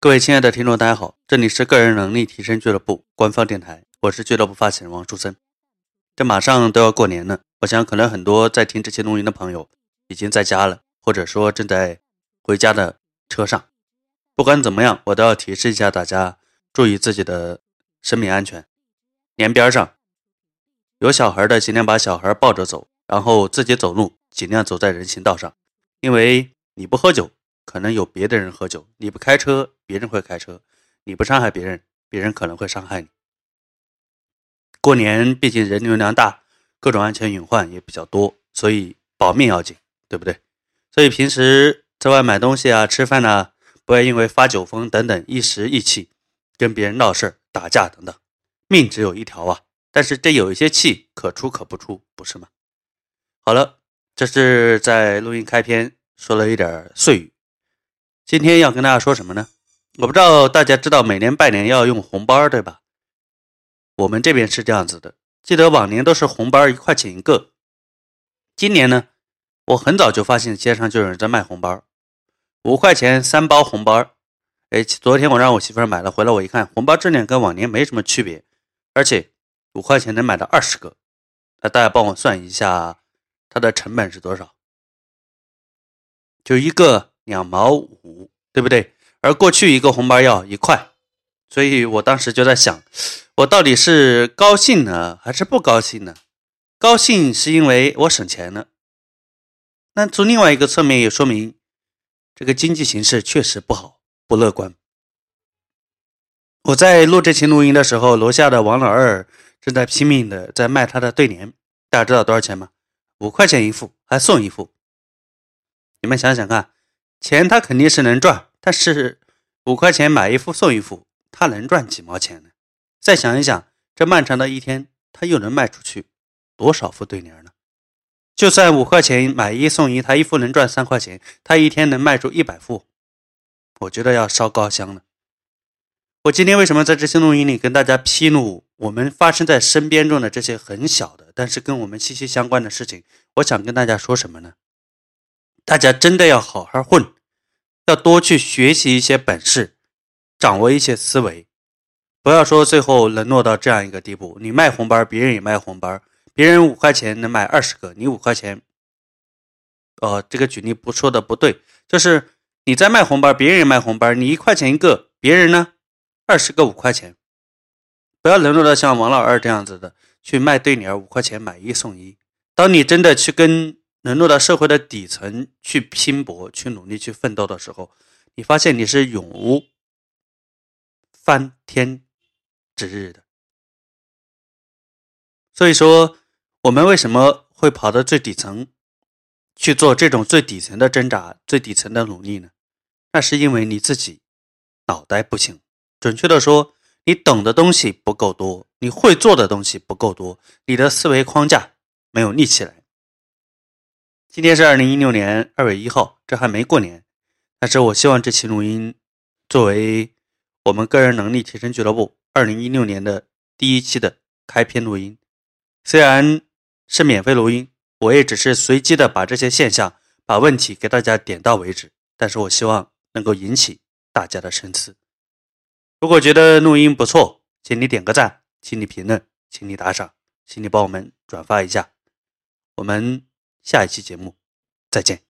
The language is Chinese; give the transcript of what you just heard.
各位亲爱的听众，大家好，这里是个人能力提升俱乐部官方电台，我是俱乐部发起人王树森。这马上都要过年了，我想可能很多在听这期录音的朋友已经在家了，或者说正在回家的车上。不管怎么样，我都要提示一下大家，注意自己的生命安全。年边上有小孩的，尽量把小孩抱着走，然后自己走路尽量走在人行道上，因为你不喝酒。可能有别的人喝酒，你不开车，别人会开车；你不伤害别人，别人可能会伤害你。过年毕竟人流量大，各种安全隐患也比较多，所以保命要紧，对不对？所以平时在外买东西啊、吃饭呢，不要因为发酒疯等等一时意气跟别人闹事儿、打架等等。命只有一条啊，但是这有一些气可出可不出，不是吗？好了，这是在录音开篇说了一点碎语。今天要跟大家说什么呢？我不知道大家知道每年拜年要用红包对吧？我们这边是这样子的，记得往年都是红包一块钱一个，今年呢，我很早就发现街上就有人在卖红包，五块钱三包红包。哎，昨天我让我媳妇儿买了回来，我一看红包质量跟往年没什么区别，而且五块钱能买到二十个，那大家帮我算一下，它的成本是多少？就一个。两毛五，对不对？而过去一个红包要一块，所以我当时就在想，我到底是高兴呢，还是不高兴呢？高兴是因为我省钱了，那从另外一个侧面也说明，这个经济形势确实不好，不乐观。我在录这期录音的时候，楼下的王老二正在拼命的在卖他的对联，大家知道多少钱吗？五块钱一副，还送一副。你们想想看。钱他肯定是能赚，但是五块钱买一副送一副，他能赚几毛钱呢？再想一想，这漫长的一天，他又能卖出去多少副对联呢？就算五块钱买一送一，他一副能赚三块钱，他一天能卖出一百副，我觉得要烧高香了。我今天为什么在这些录音里跟大家披露我们发生在身边中的这些很小的，但是跟我们息息相关的事情？我想跟大家说什么呢？大家真的要好好混，要多去学习一些本事，掌握一些思维，不要说最后沦落到这样一个地步：你卖红包，别人也卖红包，别人五块钱能买二十个，你五块钱，哦，这个举例不说的不对，就是你在卖红包，别人也卖红包，你一块钱一个，别人呢二十个五块钱，不要沦落到像王老二这样子的去卖对联，五块钱买一送一。当你真的去跟沦落到社会的底层去拼搏、去努力、去奋斗的时候，你发现你是永无翻天之日的。所以说，我们为什么会跑到最底层去做这种最底层的挣扎、最底层的努力呢？那是因为你自己脑袋不行，准确的说，你懂的东西不够多，你会做的东西不够多，你的思维框架没有立起来。今天是二零一六年二月一号，这还没过年，但是我希望这期录音作为我们个人能力提升俱乐部二零一六年的第一期的开篇录音。虽然是免费录音，我也只是随机的把这些现象、把问题给大家点到为止，但是我希望能够引起大家的深思。如果觉得录音不错，请你点个赞，请你评论，请你打赏，请你帮我们转发一下，我们。下一期节目，再见。